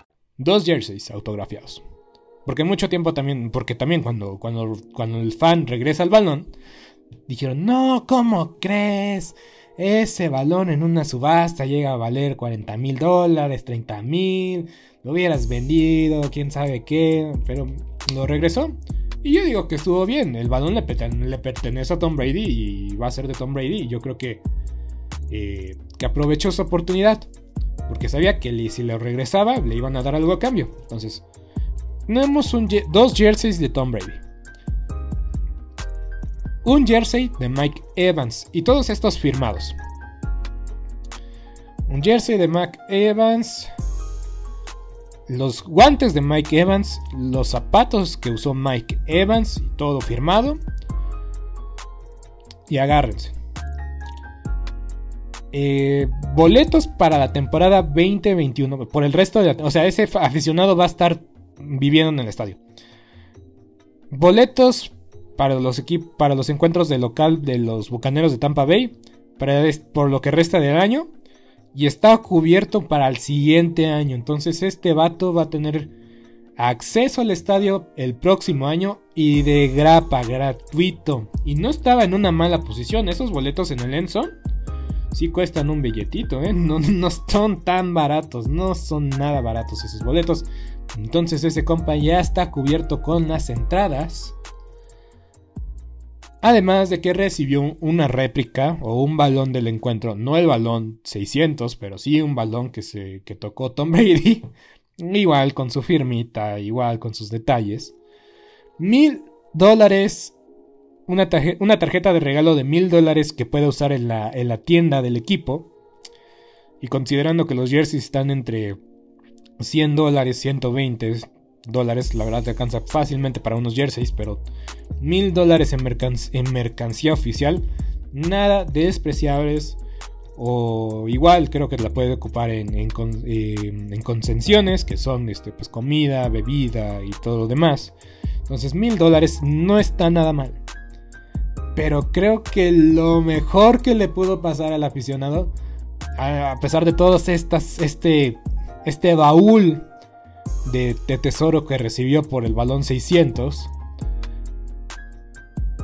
dos jerseys autografiados. Porque mucho tiempo también, porque también cuando, cuando, cuando el fan regresa al balón, dijeron, no, ¿cómo crees? Ese balón en una subasta llega a valer 40 mil dólares, 30 mil, lo hubieras vendido, quién sabe qué, pero lo regresó. Y yo digo que estuvo bien, el balón le, pertenece a Tom Brady y va a ser de Tom Brady. Yo creo que, eh, que aprovechó su oportunidad. Porque sabía que si lo regresaba le iban a dar algo a cambio. Entonces, tenemos dos jerseys de Tom Brady. Un jersey de Mike Evans. Y todos estos firmados. Un jersey de Mike Evans. Los guantes de Mike Evans. Los zapatos que usó Mike Evans. Todo firmado. Y agárrense. Eh, boletos para la temporada 2021. Por el resto de O sea, ese aficionado va a estar viviendo en el estadio. Boletos para los, para los encuentros de local de los Bucaneros de Tampa Bay. Para, por lo que resta del año. Y está cubierto para el siguiente año. Entonces este vato va a tener acceso al estadio el próximo año y de grapa, gratuito. Y no estaba en una mala posición. Esos boletos en el Enzo sí cuestan un billetito, ¿eh? No, no son tan baratos, no son nada baratos esos boletos. Entonces ese compa ya está cubierto con las entradas. Además de que recibió una réplica o un balón del encuentro, no el balón 600, pero sí un balón que, se, que tocó Tom Brady, igual con su firmita, igual con sus detalles. Mil dólares una, tarjeta de regalo de mil dólares que puede usar en la, en la tienda del equipo. Y considerando que los jerseys están entre 100 dólares, 120 dólares, la verdad te alcanza fácilmente para unos jerseys, pero mil dólares en, mercancía oficial, nada despreciables. O igual creo que la puede ocupar en, en, concesiones, que son este, pues, comida, bebida y todo lo demás. Entonces mil dólares no está nada mal. Pero creo que lo mejor que le pudo pasar al aficionado, a pesar de todos estas, este, este baúl de, tesoro que recibió por el balón 600,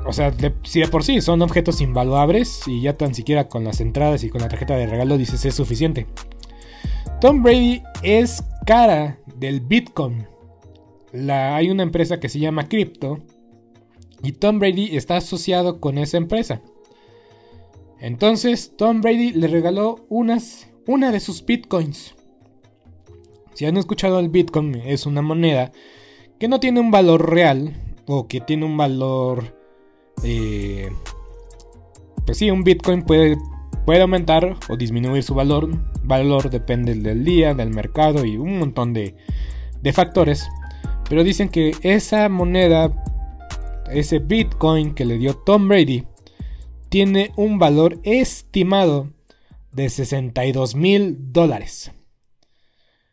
o sea, si de por sí son objetos invaluables y ya tan siquiera con las entradas y con la tarjeta de regalo dices es suficiente. Tom Brady es cara del Bitcoin. hay una empresa que se llama Crypto y Tom Brady está asociado con esa empresa. Entonces Tom Brady le regaló unas, una de sus bitcoins. Si han escuchado el bitcoin, es una moneda que no tiene un valor real o que tiene un valor... Eh, pues sí, un bitcoin puede Puede aumentar o disminuir su valor. Valor depende del día, del mercado y un montón de, de factores. Pero dicen que esa moneda, ese Bitcoin que le dio Tom Brady, tiene un valor estimado de 62 mil dólares.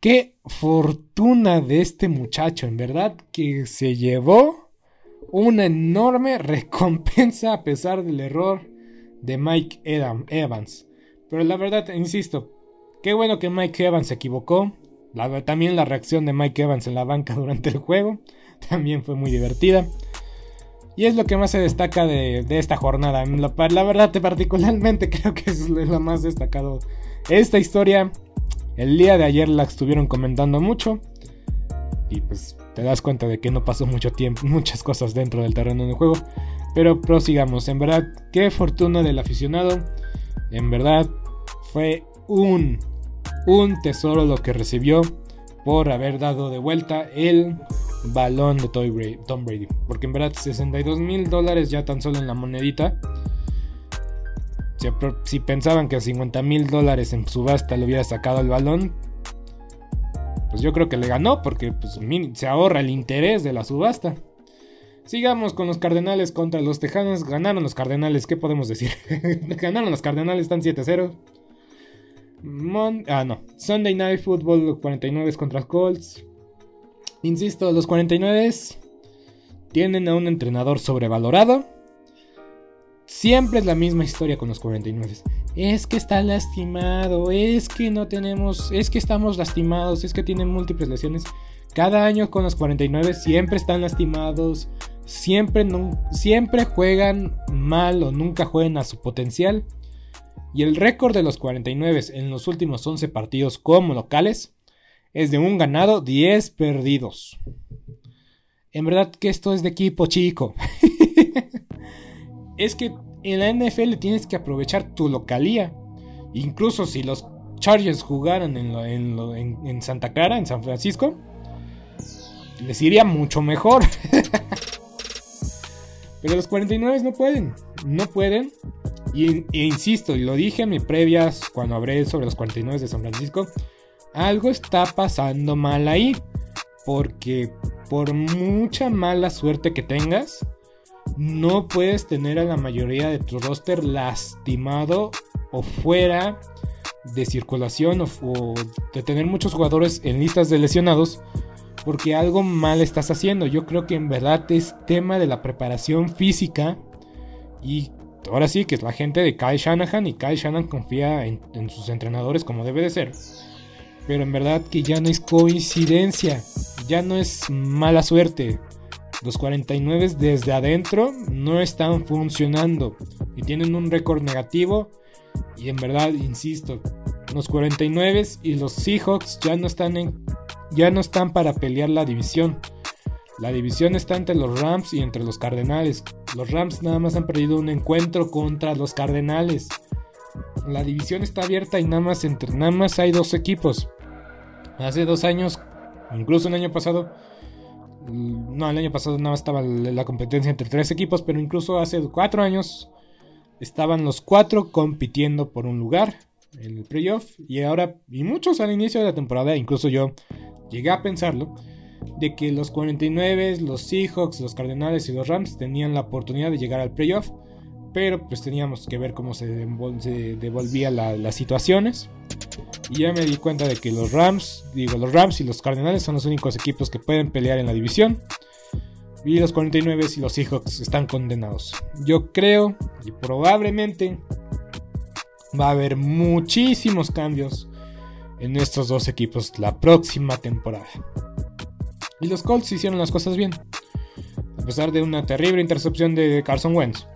Qué fortuna de este muchacho, en verdad, que se llevó una enorme recompensa a pesar del error de Mike Evans. Pero la verdad, insisto, qué bueno que Mike Evans se equivocó. también la reacción de Mike Evans en la banca durante el juego también fue muy divertida. Y es lo que más se destaca de, esta jornada. La, la verdad, particularmente creo que es lo más destacado. Esta historia el día de ayer la estuvieron comentando mucho. Y pues te das cuenta de que no pasó mucho tiempo, muchas cosas dentro del terreno del juego. Pero prosigamos. En verdad, qué fortuna del aficionado. En verdad, fue un, un tesoro lo que recibió por haber dado de vuelta el balón de Tom Brady. Porque en verdad, 62 mil dólares ya tan solo en la monedita si, pensaban que a 50 mil dólares en subasta le hubiera sacado el balón, pues yo creo que le ganó porque pues, se ahorra el interés de la subasta. Sigamos con los Cardenales contra los Tejanos. Ganaron los Cardenales, ¿qué podemos decir? Ganaron los Cardenales, están 7-0. ah, no. Sunday Night Football 49 contra Colts. Insisto, los 49 tienen a un entrenador sobrevalorado Siempre es la misma historia con los 49. Es que está lastimado, es que no tenemos, es que estamos lastimados, es que tienen múltiples lesiones. Cada año con los 49 siempre están lastimados, siempre, siempre juegan mal o nunca juegan a su potencial. Y el récord de los 49 en los últimos 11 partidos como locales es de un ganado, 10 perdidos. En verdad que esto es de equipo chico. es que en la NFL tienes que aprovechar tu localía. Incluso si los Chargers jugaran en, Santa Clara, en San Francisco, les iría mucho mejor. Pero los 49 no pueden. No pueden. Y, e insisto, y lo dije en mi previas cuando hablé sobre los 49 de San Francisco. Algo está pasando mal ahí. Porque por mucha mala suerte que tengas, no puedes tener a la mayoría de tu roster lastimado o fuera de circulación o, de tener muchos jugadores en listas de lesionados porque algo mal estás haciendo. Yo creo que en verdad es tema de la preparación física y ahora sí que es la gente de Kyle Shanahan y Kyle Shanahan confía en, en sus entrenadores como debe de ser. Pero en verdad que ya no es coincidencia, ya no es mala suerte. Los 49 desde adentro no están funcionando y tienen un récord negativo. Y en verdad, insisto, los 49 y los Seahawks ya no están en, ya no están para pelear la división. La división está entre los Rams y entre los Cardenales. Los Rams nada más han perdido un encuentro contra los Cardenales. La división está abierta y nada más entre nada más hay dos equipos. Hace dos años, incluso el año pasado, no, el año pasado más estaba la competencia entre tres equipos, pero incluso hace cuatro años estaban los cuatro compitiendo por un lugar en el playoff. Y ahora, y muchos al inicio de la temporada, incluso yo llegué a pensarlo, de que los 49, los Seahawks, los Cardenales y los Rams tenían la oportunidad de llegar al playoff. Pero pues teníamos que ver cómo se, devolvían las situaciones. Y ya me di cuenta de que los Rams, digo, los Rams y los Cardenales son los únicos equipos que pueden pelear en la división. Y los 49 y los Seahawks están condenados. Yo creo y probablemente va a haber muchísimos cambios en estos dos equipos la próxima temporada. Y los Colts hicieron las cosas bien. A pesar de una terrible intercepción de Carson Wentz.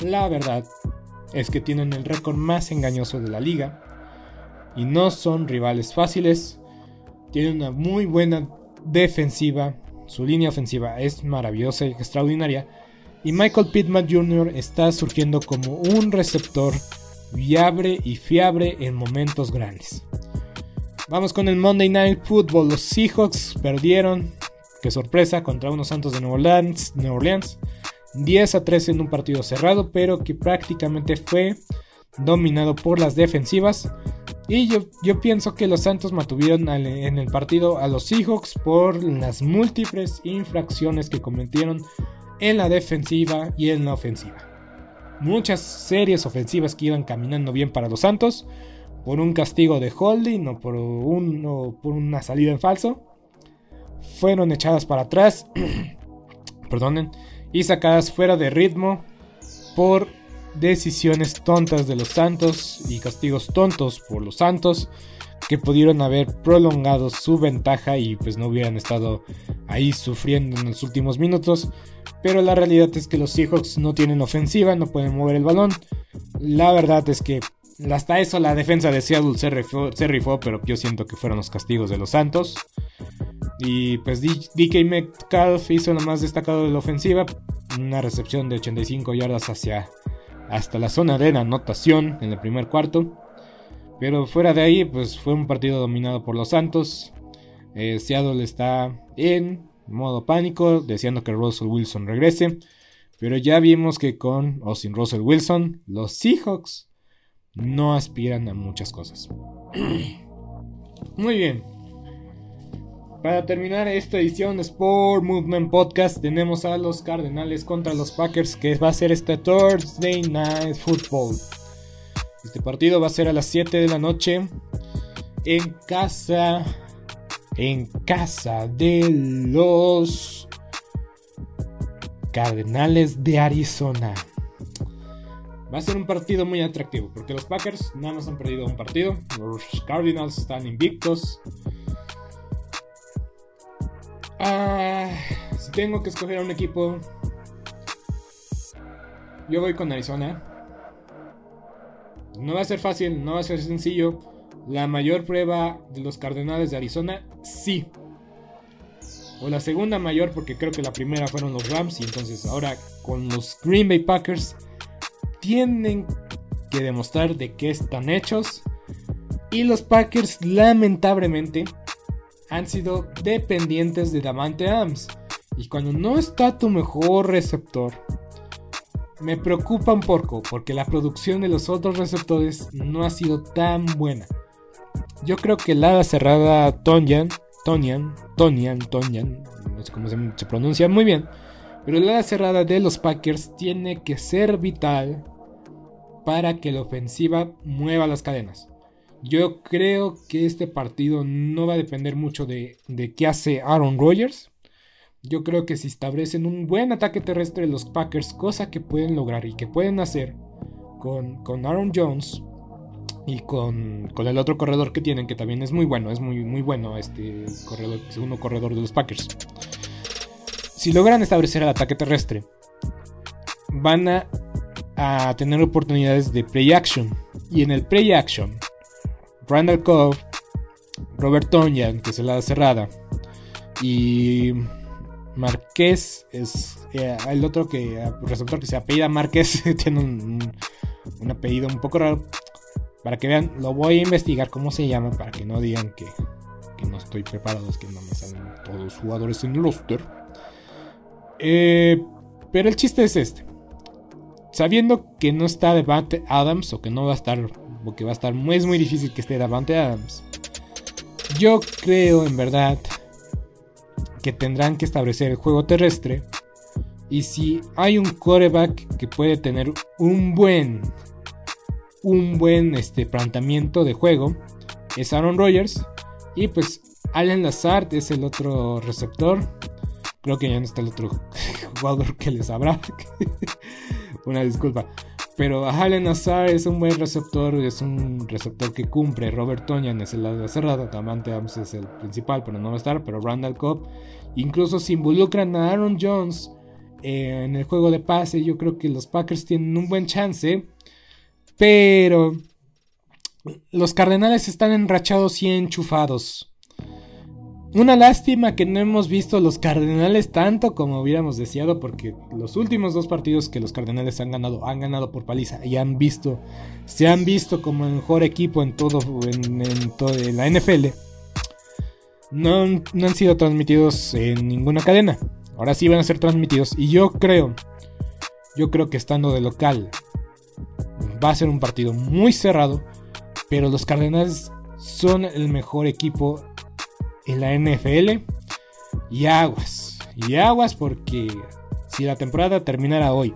La verdad es que tienen el récord más engañoso de la liga y no son rivales fáciles. Tienen una muy buena defensiva, su línea ofensiva es maravillosa y extraordinaria. Y Michael Pittman Jr. está surgiendo como un receptor viable y fiable en momentos grandes. Vamos con el Monday Night Football. Los Seahawks perdieron, qué sorpresa, contra unos Santos de Nueva Orleans, New Orleans 10 a 13 en un partido cerrado, pero que prácticamente fue dominado por las defensivas. Y yo, yo pienso que los Santos mantuvieron en el partido a los Seahawks por las múltiples infracciones que cometieron en la defensiva y en la ofensiva. Muchas series ofensivas que iban caminando bien para los Santos, por un castigo de holding o por, un, o por una salida en falso, fueron echadas para atrás. Perdonen y sacadas fuera de ritmo por decisiones tontas de los Santos y castigos tontos por los Santos que pudieron haber prolongado su ventaja y pues no hubieran estado ahí sufriendo en los últimos minutos. Pero la realidad es que los Seahawks no tienen ofensiva, no pueden mover el balón. La verdad es que hasta eso la defensa de Seattle se rifó pero yo siento que fueron los castigos de los Santos. Y pues DK Metcalf hizo lo más destacado de la ofensiva, una recepción de 85 yardas hacia hasta la zona de anotación en el primer cuarto. Pero fuera de ahí, pues fue un partido dominado por los Santos. Eh, Seattle está en modo pánico, deseando que Russell Wilson regrese. Pero ya vimos que con o sin Russell Wilson, los Seahawks no aspiran a muchas cosas. Muy bien. Para terminar esta edición Sport Movement Podcast, tenemos a los Cardenales contra los Packers, que va a ser este Thursday Night Football. Este partido va a ser a las 7 de la noche en casa. En casa de los Cardenales de Arizona. Va a ser un partido muy atractivo porque los Packers nada más han perdido un partido. Los Cardinals están invictos. Ah, si tengo que escoger a un equipo, yo voy con Arizona. No va a ser fácil, no va a ser sencillo. La mayor prueba de los Cardenales de Arizona, sí. O la segunda mayor, porque creo que la primera fueron los Rams. Y entonces ahora con los Green Bay Packers tienen que demostrar de qué están hechos. Y los Packers, lamentablemente, han sido dependientes de Davante Adams. Y cuando no está tu mejor receptor, me preocupa un poco porque la producción de los otros receptores no ha sido tan buena. Yo creo que la cerrada Tonyan, Tonyan, Tonyan, Tonyan, no sé cómo se, pronuncia muy bien, pero la cerrada de los Packers tiene que ser vital para que la ofensiva mueva las cadenas. Yo creo que este partido no va a depender mucho de, qué hace Aaron Rodgers. Yo creo que si establecen un buen ataque terrestre los Packers, cosa que pueden lograr y que pueden hacer con, con Aaron Jones y con, con, el otro corredor que tienen, que también es muy bueno, es muy, muy bueno este segundo corredor de los Packers. Si logran establecer el ataque terrestre, van a, a tener oportunidades de play action. Y en el play action, Randall Cobb, Robert Tonyan, que es la cerrada, y Marqués es eh, el otro que el receptor que se apellida Márquez tiene un, apellido un poco raro. Para que vean, lo voy a investigar cómo se llama para que no digan que, no estoy preparado, es que no me salen todos los jugadores en el roster. Eh, pero el chiste es este. Sabiendo que no está Devante Adams o que no va a estar, o que va a estar, es muy difícil que esté Devante Adams. Yo creo en verdad que tendrán que establecer el juego terrestre. Y si hay un coreback que puede tener un buen, un buen este, planteamiento de juego, es Aaron Rodgers. Y pues Allen Lazard es el otro receptor. Creo que ya no está el otro jugador que les habrá. Una disculpa. Pero Allen Azar es un buen receptor, es un receptor que cumple. Robert Tonyan es el lado cerrado, Tamante Adams es el principal, pero no va a estar. Pero Randall Cobb, incluso si involucran a Aaron Jones eh, en el juego de pase, yo creo que los Packers tienen un buen chance. Pero los Cardenales están enrachados y enchufados. Una lástima que no hemos visto los Cardenales tanto como hubiéramos deseado porque los últimos dos partidos que los Cardenales han ganado han ganado por paliza y han visto se han visto como el mejor equipo en todo en, en la NFL. No, no han sido transmitidos en ninguna cadena. Ahora sí van a ser transmitidos y yo creo yo creo que estando de local va a ser un partido muy cerrado, pero los Cardenales son el mejor equipo en la NFL. Y aguas, y aguas porque si la temporada terminara hoy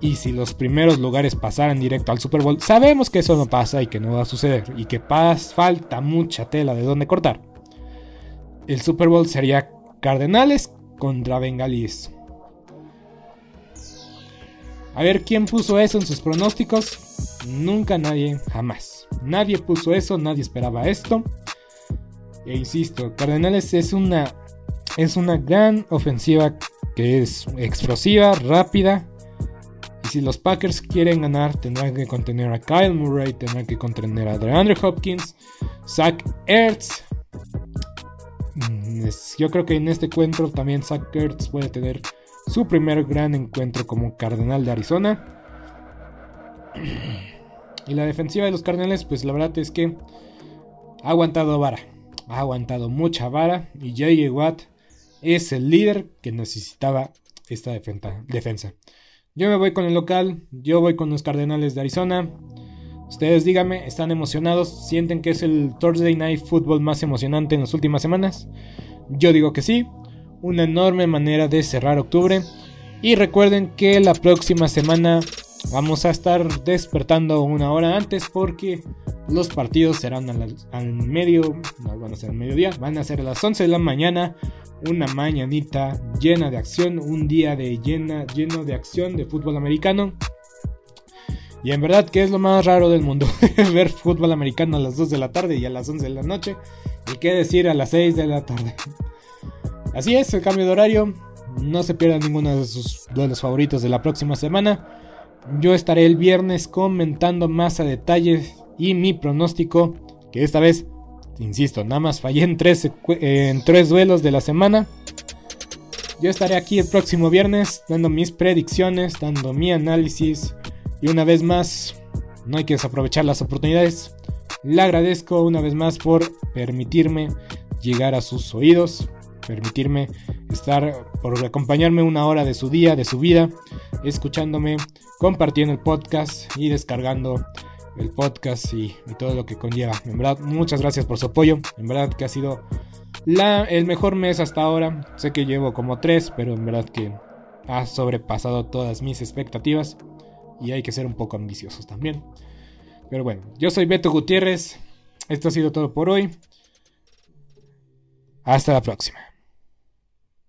y si los primeros lugares pasaran directo al Super Bowl, sabemos que eso no pasa y que no va a suceder y que falta mucha tela de donde cortar. El Super Bowl sería Cardenales contra Bengalíes. A ver quién puso eso en sus pronósticos. Nunca nadie, jamás. Nadie puso eso, nadie esperaba esto. E insisto, Cardenales es una, es una gran ofensiva que es explosiva, rápida. Y si los Packers quieren ganar, tendrán que contener a Kyle Murray, tendrán que contener a DeAndre Hopkins, Zach Ertz. Mm, yo creo que en este encuentro también Zach Ertz puede tener su primer gran encuentro como Cardenal de Arizona. Y la defensiva de los Cardenales, pues la verdad es que ha aguantado vara ha aguantado mucha vara y J.J. Watt es el líder que necesitaba esta defensa. Yo me voy con el local, yo voy con los Cardenales de Arizona. Ustedes díganme, ¿están emocionados? ¿Sienten que es el Thursday Night Football más emocionante en las últimas semanas? Yo digo que sí, una enorme manera de cerrar octubre. Y recuerden que la próxima semana Vamos a estar despertando una hora antes porque los partidos serán al, medio, no van a ser al mediodía, van a ser a las 11 de la mañana. Una mañanita llena de acción, un día de llena, lleno de acción de fútbol americano. Y en verdad que es lo más raro del mundo, ver fútbol americano a las 2 de la tarde y a las 11 de la noche. Y qué decir a las 6 de la tarde. Así es, el cambio de horario. No se pierdan ninguno de sus duelos favoritos de la próxima semana. Yo estaré el viernes comentando más a detalle y mi pronóstico, que esta vez, insisto, nada más fallé en tres, en tres duelos de la semana. Yo estaré aquí el próximo viernes dando mis predicciones, dando mi análisis y una vez más, no hay que desaprovechar las oportunidades. Le agradezco una vez más por permitirme llegar a sus oídos permitirme estar, por acompañarme una hora de su día, de su vida, escuchándome, compartiendo el podcast y descargando el podcast y, todo lo que conlleva. En verdad, muchas gracias por su apoyo. En verdad que ha sido la, el mejor mes hasta ahora. Sé que llevo como tres, pero en verdad que ha sobrepasado todas mis expectativas. Y hay que ser un poco ambiciosos también. Pero bueno, yo soy Beto Gutiérrez. Esto ha sido todo por hoy. Hasta la próxima.